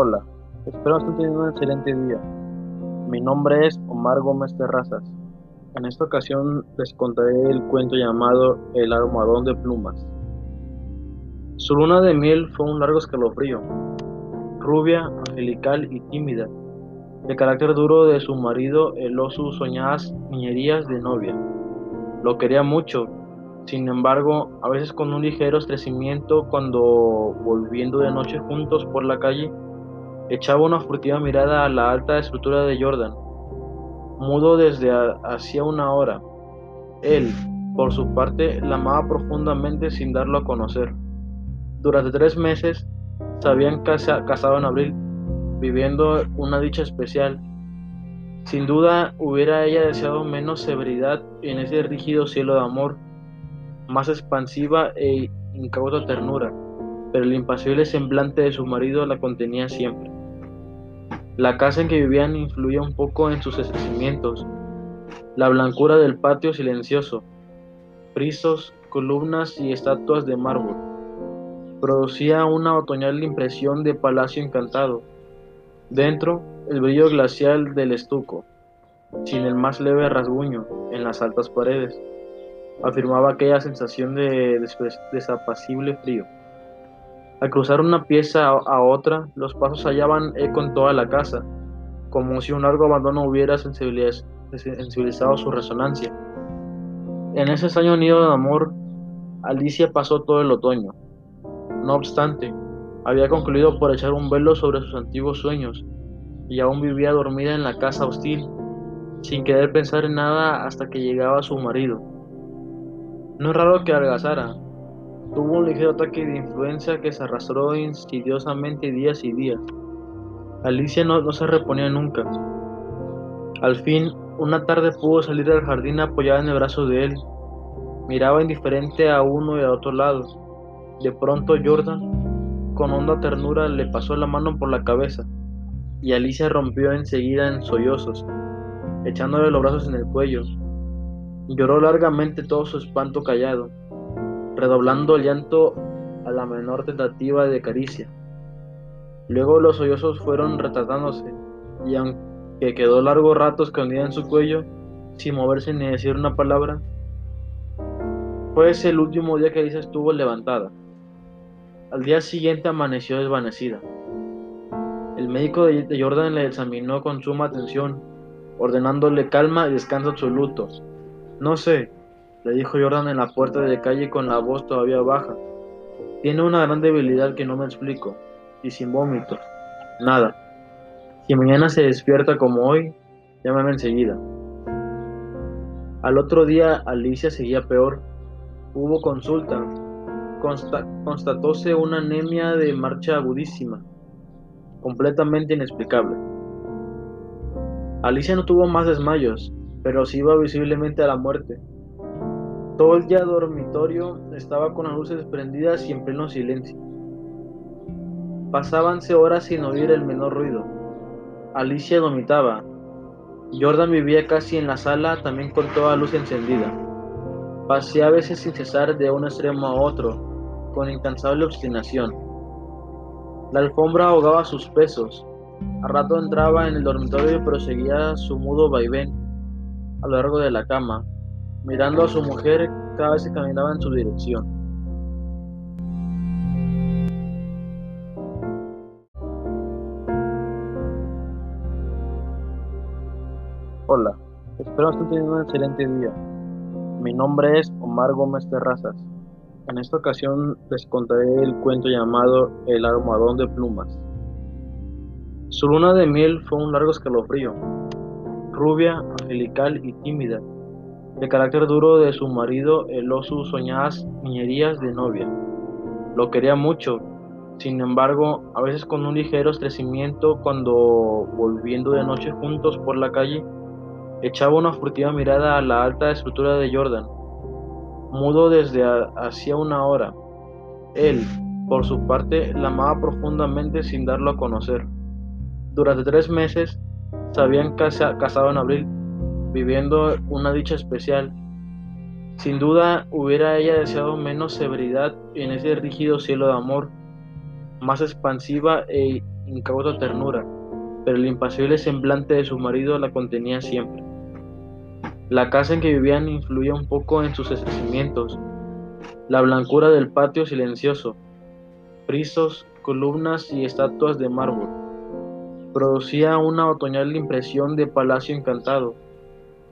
Hola, espero estén teniendo un excelente día. Mi nombre es Omar Gómez Terrazas. En esta ocasión les contaré el cuento llamado El almohadón de plumas. Su luna de miel fue un largo escalofrío. Rubia, angelical y tímida, de carácter duro de su marido heló sus soñadas niñerías de novia. Lo quería mucho, sin embargo, a veces con un ligero estrecimiento cuando, volviendo de noche juntos por la calle, echaba una furtiva mirada a la alta estructura de Jordan, mudo desde hacía una hora. Él, por su parte, la amaba profundamente sin darlo a conocer. Durante tres meses se habían casado en abril, viviendo una dicha especial. Sin duda hubiera ella deseado menos severidad en ese rígido cielo de amor más expansiva e incauta ternura, pero el impasible semblante de su marido la contenía siempre. La casa en que vivían influía un poco en sus estremecimientos, la blancura del patio silencioso, frisos, columnas y estatuas de mármol. Producía una otoñal impresión de palacio encantado. Dentro, el brillo glacial del estuco, sin el más leve rasguño en las altas paredes afirmaba aquella sensación de desapacible frío. Al cruzar una pieza a otra, los pasos hallaban eco en toda la casa, como si un largo abandono hubiera sensibilizado su resonancia. En ese extraño nido de amor, Alicia pasó todo el otoño. No obstante, había concluido por echar un velo sobre sus antiguos sueños y aún vivía dormida en la casa hostil, sin querer pensar en nada hasta que llegaba su marido. No es raro que adelgazara. Tuvo un ligero ataque de influenza que se arrastró insidiosamente días y días. Alicia no, se reponía nunca. Al fin, una tarde pudo salir del jardín apoyada en el brazo de él. Miraba indiferente a uno y a otro lado. De pronto Jordan, con honda ternura, le pasó la mano por la cabeza, y Alicia rompió enseguida en sollozos, echándole los brazos en el cuello. Lloró largamente todo su espanto callado, redoblando el llanto a la menor tentativa de caricia. Luego los sollozos fueron retratándose, y aunque quedó largo rato escondida en su cuello, sin moverse ni decir una palabra, fue ese el último día que Alicia estuvo levantada. Al día siguiente amaneció desvanecida. El médico de Jordan le examinó con suma atención, ordenándole calma y descanso absoluto, no sé, le dijo Jordan en la puerta de calle con la voz todavía baja. Tiene una gran debilidad que no me explico, y sin vómitos. Nada. Si mañana se despierta como hoy, llámame enseguida. Al otro día Alicia seguía peor. Hubo consulta. constatóse una anemia de marcha agudísima, completamente inexplicable. Alicia no tuvo más desmayos, pero se iba visiblemente a la muerte. Todo el día dormitorio estaba con las luces prendidas y en pleno silencio. Pasábanse horas sin oír el menor ruido. Alicia dormitaba. Jordan vivía casi en la sala, también con toda luz encendida. Pasé a veces sin cesar de un extremo a otro, con incansable obstinación. La alfombra ahogaba sus pesos. A rato entraba en el dormitorio y proseguía su mudo vaivén a lo largo de la cama, mirando a su mujer cada vez que caminaba en su dirección. Hola, espero estén teniendo un excelente día. Mi nombre es Omar Gómez Terrazas. En esta ocasión les contaré el cuento llamado El almohadón de plumas. Su luna de miel fue un largo escalofrío, rubia, angelical y tímida, de carácter duro de su marido heló sus soñadas niñerías de novia. Lo quería mucho, sin embargo, a veces con un ligero estrecimiento cuando, volviendo de noche juntos por la calle, echaba una furtiva mirada a la alta estructura de Jordan, mudo desde hacía una hora. Él, por su parte, la amaba profundamente sin darlo a conocer. Durante tres meses se habían casado en abril, viviendo una dicha especial. Sin duda hubiera ella deseado menos severidad en ese rígido cielo de amor, más expansiva e incauta ternura, pero el impasible semblante de su marido la contenía siempre. La casa en que vivían influía un poco en sus estremecimientos. La blancura del patio silencioso, frisos, columnas y estatuas de mármol, producía una otoñal impresión de palacio encantado.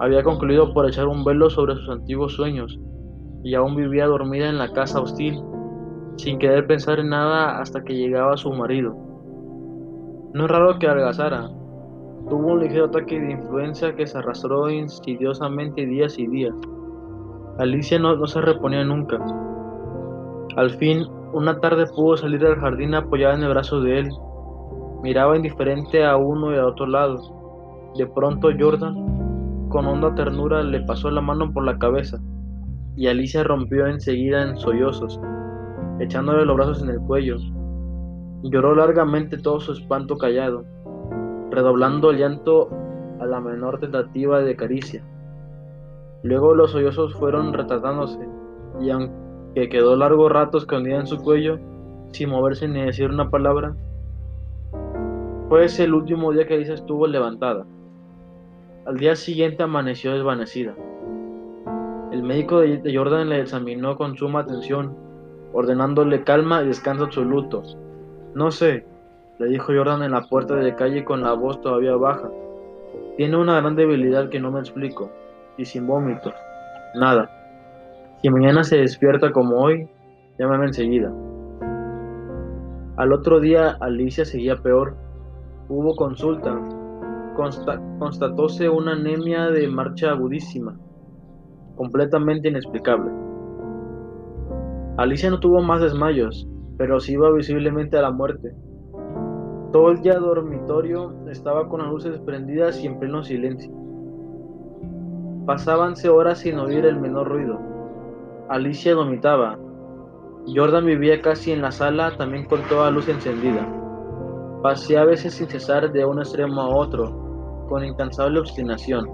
había concluido por echar un velo sobre sus antiguos sueños y aún vivía dormida en la casa hostil, sin querer pensar en nada hasta que llegaba su marido. No es raro que algazara. Tuvo un ligero ataque de influencia que se arrastró insidiosamente días y días. Alicia no, no se reponía nunca. Al fin, una tarde pudo salir del jardín apoyada en el brazo de él. Miraba indiferente a uno y a otro lado. De pronto Jordan, con honda ternura, le pasó la mano por la cabeza y Alicia rompió enseguida en sollozos, echándole los brazos en el cuello. Lloró largamente todo su espanto callado, redoblando el llanto a la menor tentativa de caricia. Luego los sollozos fueron retratándose, y aunque quedó largo rato escondida en su cuello, sin moverse ni decir una palabra, fue ese el último día que Alicia estuvo levantada. Al día siguiente amaneció desvanecida. El médico de Jordan le examinó con suma atención, ordenándole calma y descanso absoluto. No sé, le dijo Jordan en la puerta de calle con la voz todavía baja. Tiene una gran debilidad que no me explico, y sin vómitos. Nada. Si mañana se despierta como hoy, llámame enseguida. Al otro día Alicia seguía peor. Hubo consulta. Constatóse una anemia de marcha agudísima completamente inexplicable. Alicia no tuvo más desmayos, pero sí iba visiblemente a la muerte. Todo el día dormitorio estaba con las luces prendidas y en pleno silencio. Pasábanse horas sin oír el menor ruido. Alicia vomitaba. Jordan vivía casi en la sala, también con toda luz encendida. Pasé a veces sin cesar de un extremo a otro, con incansable obstinación.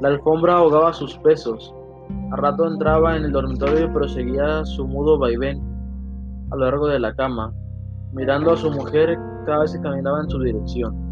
La alfombra ahogaba sus pesos. A rato entraba en el dormitorio y proseguía su mudo vaivén a lo largo de la cama, mirando a su mujer cada vez que caminaba en su dirección.